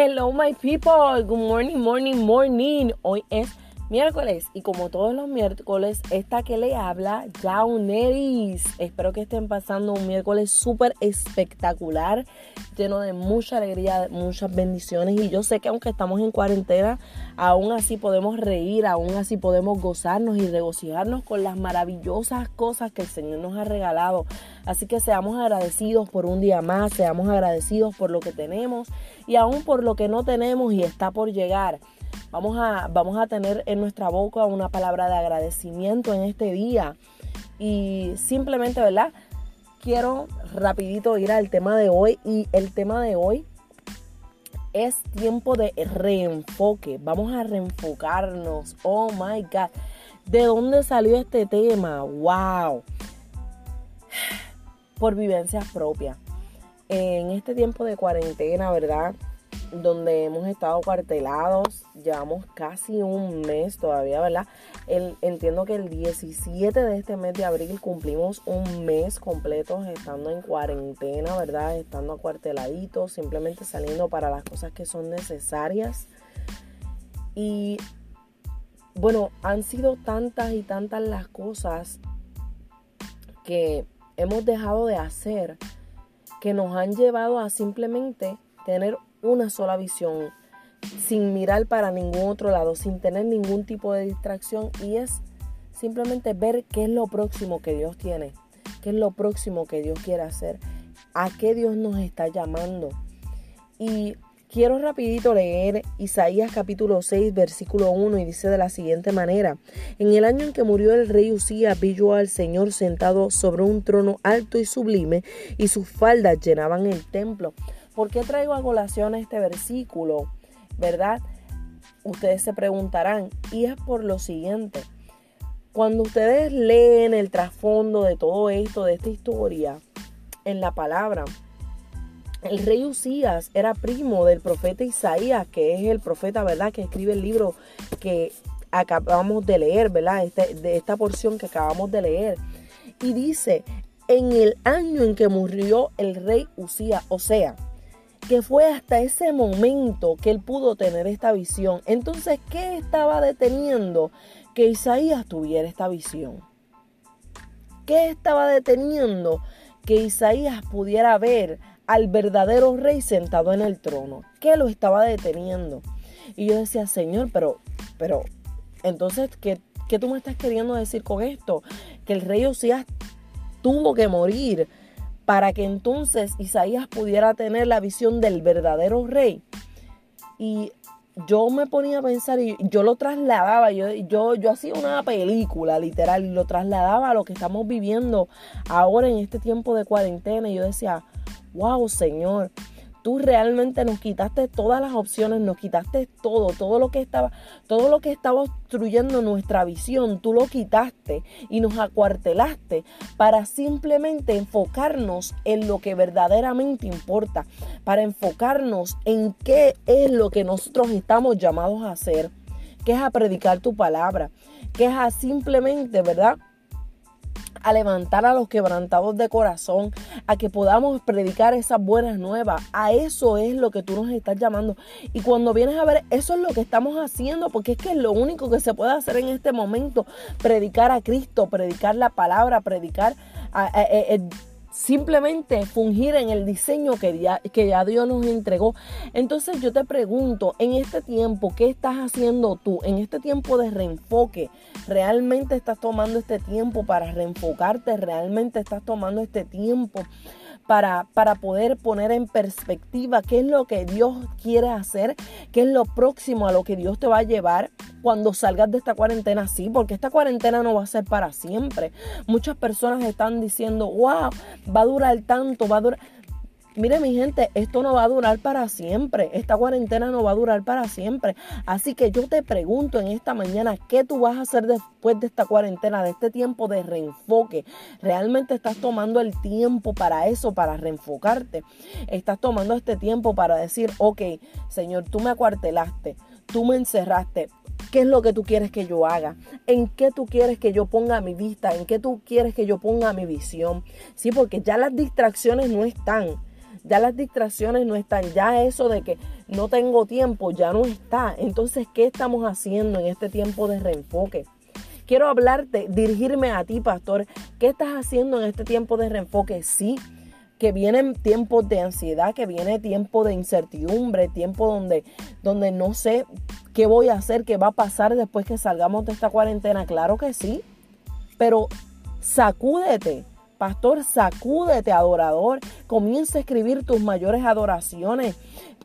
Hello my people, good morning, morning, morning. Hoy es miércoles y como todos los miércoles, esta que le habla, Jauneris. Espero que estén pasando un miércoles súper espectacular, lleno de mucha alegría, muchas bendiciones. Y yo sé que aunque estamos en cuarentena, aún así podemos reír, aún así podemos gozarnos y regocijarnos con las maravillosas cosas que el Señor nos ha regalado. Así que seamos agradecidos por un día más, seamos agradecidos por lo que tenemos y aún por lo que no tenemos y está por llegar. Vamos a, vamos a tener en nuestra boca una palabra de agradecimiento en este día. Y simplemente, ¿verdad? Quiero rapidito ir al tema de hoy. Y el tema de hoy es tiempo de reenfoque. Vamos a reenfocarnos. Oh my God. ¿De dónde salió este tema? ¡Wow! Por vivencias propias. En este tiempo de cuarentena, ¿verdad? Donde hemos estado cuartelados, llevamos casi un mes todavía, ¿verdad? El, entiendo que el 17 de este mes de abril cumplimos un mes completo estando en cuarentena, ¿verdad? Estando acuarteladitos, simplemente saliendo para las cosas que son necesarias. Y bueno, han sido tantas y tantas las cosas que hemos dejado de hacer que nos han llevado a simplemente tener una sola visión, sin mirar para ningún otro lado, sin tener ningún tipo de distracción y es simplemente ver qué es lo próximo que Dios tiene, qué es lo próximo que Dios quiere hacer, a qué Dios nos está llamando. Y quiero rapidito leer Isaías capítulo 6 versículo 1 y dice de la siguiente manera, en el año en que murió el rey Usías vi yo al Señor sentado sobre un trono alto y sublime y sus faldas llenaban el templo. ¿Por qué traigo a colación este versículo? ¿Verdad? Ustedes se preguntarán, y es por lo siguiente. Cuando ustedes leen el trasfondo de todo esto, de esta historia, en la palabra, el rey Usías era primo del profeta Isaías, que es el profeta, ¿verdad?, que escribe el libro que acabamos de leer, ¿verdad?, este, de esta porción que acabamos de leer. Y dice, en el año en que murió el rey Usías, o sea, que fue hasta ese momento que él pudo tener esta visión. Entonces, ¿qué estaba deteniendo que Isaías tuviera esta visión? ¿Qué estaba deteniendo que Isaías pudiera ver al verdadero rey sentado en el trono? ¿Qué lo estaba deteniendo? Y yo decía, Señor, pero, pero, entonces, ¿qué, qué tú me estás queriendo decir con esto? Que el rey Osías tuvo que morir para que entonces Isaías pudiera tener la visión del verdadero rey. Y yo me ponía a pensar y yo lo trasladaba, yo, yo, yo hacía una película literal y lo trasladaba a lo que estamos viviendo ahora en este tiempo de cuarentena y yo decía, wow Señor, Tú realmente nos quitaste todas las opciones, nos quitaste todo, todo lo que estaba, todo lo que estaba obstruyendo nuestra visión, tú lo quitaste y nos acuartelaste para simplemente enfocarnos en lo que verdaderamente importa, para enfocarnos en qué es lo que nosotros estamos llamados a hacer, que es a predicar tu palabra, que es a simplemente, ¿verdad? A levantar a los quebrantados de corazón, a que podamos predicar esas buenas nuevas. A eso es lo que tú nos estás llamando. Y cuando vienes a ver, eso es lo que estamos haciendo, porque es que es lo único que se puede hacer en este momento, predicar a Cristo, predicar la palabra, predicar a, simplemente fungir en el diseño que ya, que ya Dios nos entregó. Entonces yo te pregunto, en este tiempo, ¿qué estás haciendo tú? En este tiempo de reenfoque, ¿realmente estás tomando este tiempo para reenfocarte? ¿Realmente estás tomando este tiempo para, para poder poner en perspectiva qué es lo que Dios quiere hacer, qué es lo próximo a lo que Dios te va a llevar cuando salgas de esta cuarentena, sí, porque esta cuarentena no va a ser para siempre. Muchas personas están diciendo, wow, va a durar tanto, va a durar... Mire mi gente, esto no va a durar para siempre, esta cuarentena no va a durar para siempre. Así que yo te pregunto en esta mañana, ¿qué tú vas a hacer después de esta cuarentena, de este tiempo de reenfoque? ¿Realmente estás tomando el tiempo para eso, para reenfocarte? ¿Estás tomando este tiempo para decir, ok, Señor, tú me acuartelaste, tú me encerraste, ¿Qué es lo que tú quieres que yo haga? ¿En qué tú quieres que yo ponga mi vista? ¿En qué tú quieres que yo ponga mi visión? Sí, porque ya las distracciones no están ya las distracciones no están, ya eso de que no tengo tiempo, ya no está. Entonces, ¿qué estamos haciendo en este tiempo de reenfoque? Quiero hablarte, dirigirme a ti, pastor. ¿Qué estás haciendo en este tiempo de reenfoque? Sí, que vienen tiempos de ansiedad, que viene tiempo de incertidumbre, tiempo donde, donde no sé qué voy a hacer, qué va a pasar después que salgamos de esta cuarentena. Claro que sí, pero sacúdete. Pastor, sacúdete, adorador. Comienza a escribir tus mayores adoraciones.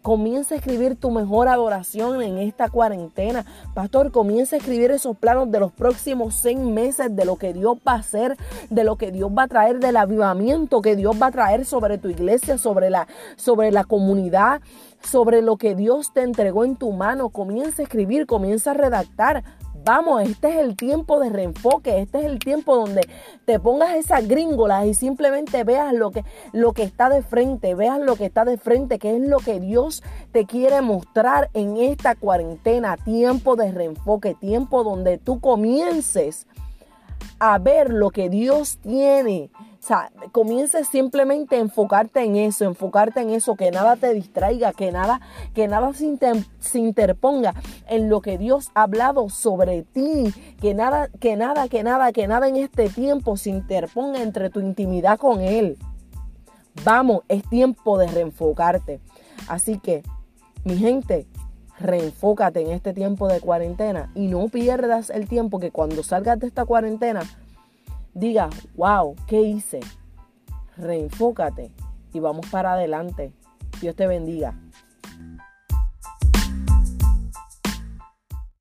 Comienza a escribir tu mejor adoración en esta cuarentena. Pastor, comienza a escribir esos planos de los próximos seis meses, de lo que Dios va a hacer, de lo que Dios va a traer, del avivamiento que Dios va a traer sobre tu iglesia, sobre la, sobre la comunidad, sobre lo que Dios te entregó en tu mano. Comienza a escribir, comienza a redactar. Vamos, este es el tiempo de reenfoque, este es el tiempo donde te pongas esas gringolas y simplemente veas lo que, lo que está de frente, veas lo que está de frente, que es lo que Dios te quiere mostrar en esta cuarentena, tiempo de reenfoque, tiempo donde tú comiences a ver lo que Dios tiene o sea, comiences simplemente a enfocarte en eso, enfocarte en eso, que nada te distraiga, que nada, que nada se, interponga en lo que Dios ha hablado sobre ti, que nada, que nada, que nada, que nada en este tiempo se interponga entre tu intimidad con Él. Vamos, es tiempo de reenfocarte. Así que, mi gente, reenfócate en este tiempo de cuarentena y no pierdas el tiempo que cuando salgas de esta cuarentena diga, wow, ¿qué hice? Reenfócate y vamos para adelante. Dios te bendiga.